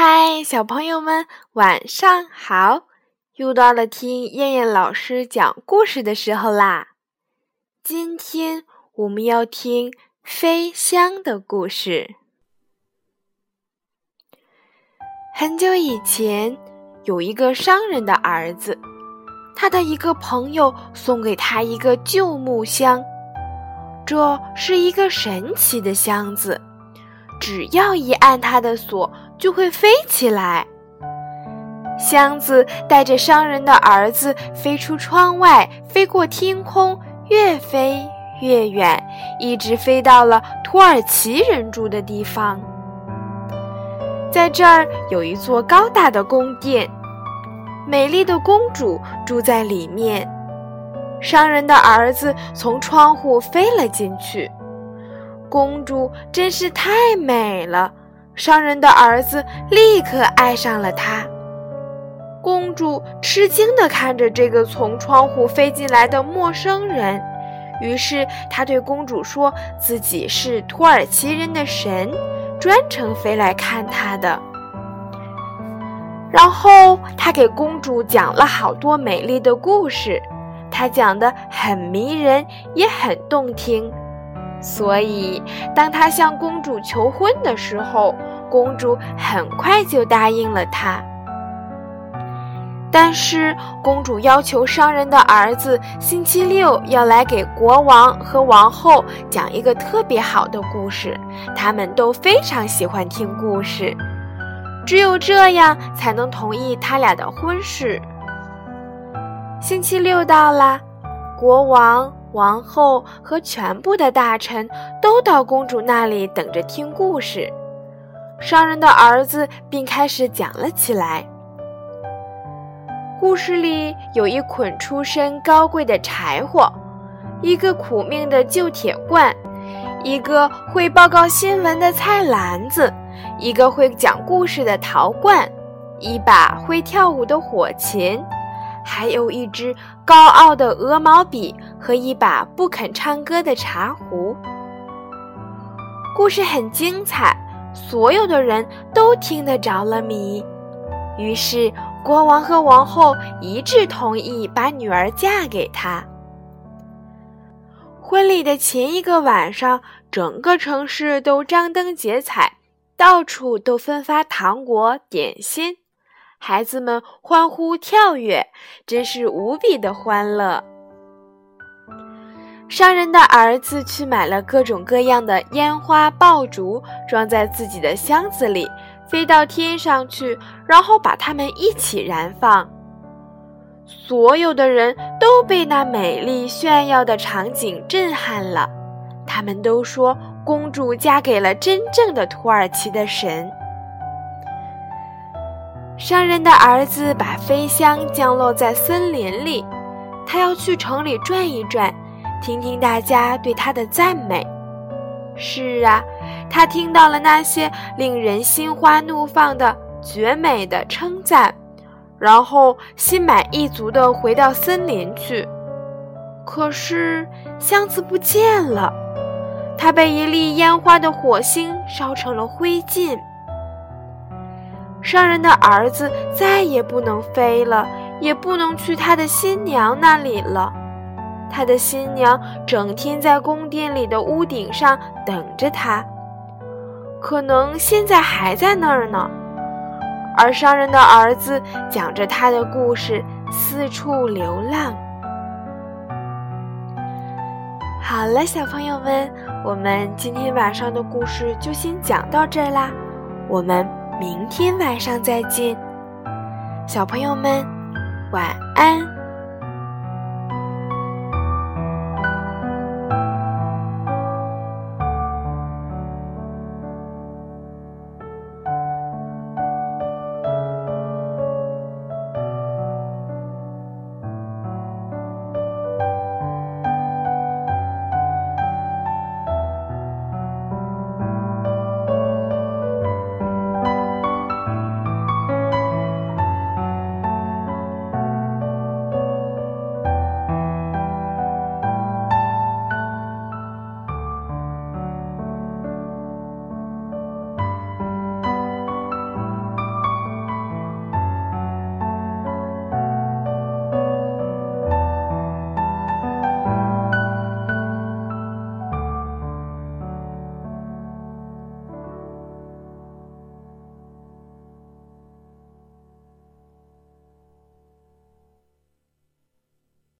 嗨，小朋友们，晚上好！又到了听燕燕老师讲故事的时候啦。今天我们要听飞香的故事。很久以前，有一个商人的儿子，他的一个朋友送给他一个旧木箱，这是一个神奇的箱子，只要一按它的锁。就会飞起来。箱子带着商人的儿子飞出窗外，飞过天空，越飞越远，一直飞到了土耳其人住的地方。在这儿有一座高大的宫殿，美丽的公主住在里面。商人的儿子从窗户飞了进去，公主真是太美了。商人的儿子立刻爱上了她。公主吃惊地看着这个从窗户飞进来的陌生人，于是她对公主说自己是土耳其人的神，专程飞来看她的。然后她给公主讲了好多美丽的故事，她讲的很迷人，也很动听。所以，当他向公主求婚的时候，公主很快就答应了他。但是，公主要求商人的儿子星期六要来给国王和王后讲一个特别好的故事，他们都非常喜欢听故事，只有这样才能同意他俩的婚事。星期六到了，国王。王后和全部的大臣都到公主那里等着听故事，商人的儿子便开始讲了起来。故事里有一捆出身高贵的柴火，一个苦命的旧铁罐，一个会报告新闻的菜篮子，一个会讲故事的陶罐，一把会跳舞的火琴。还有一支高傲的鹅毛笔和一把不肯唱歌的茶壶。故事很精彩，所有的人都听得着了迷。于是国王和王后一致同意把女儿嫁给他。婚礼的前一个晚上，整个城市都张灯结彩，到处都分发糖果点心。孩子们欢呼跳跃，真是无比的欢乐。商人的儿子去买了各种各样的烟花爆竹，装在自己的箱子里，飞到天上去，然后把它们一起燃放。所有的人都被那美丽炫耀的场景震撼了，他们都说公主嫁给了真正的土耳其的神。商人的儿子把飞箱降落在森林里，他要去城里转一转，听听大家对他的赞美。是啊，他听到了那些令人心花怒放的绝美的称赞，然后心满意足地回到森林去。可是箱子不见了，它被一粒烟花的火星烧成了灰烬。商人的儿子再也不能飞了，也不能去他的新娘那里了。他的新娘整天在宫殿里的屋顶上等着他，可能现在还在那儿呢。而商人的儿子讲着他的故事，四处流浪。好了，小朋友们，我们今天晚上的故事就先讲到这啦，我们。明天晚上再见，小朋友们，晚安。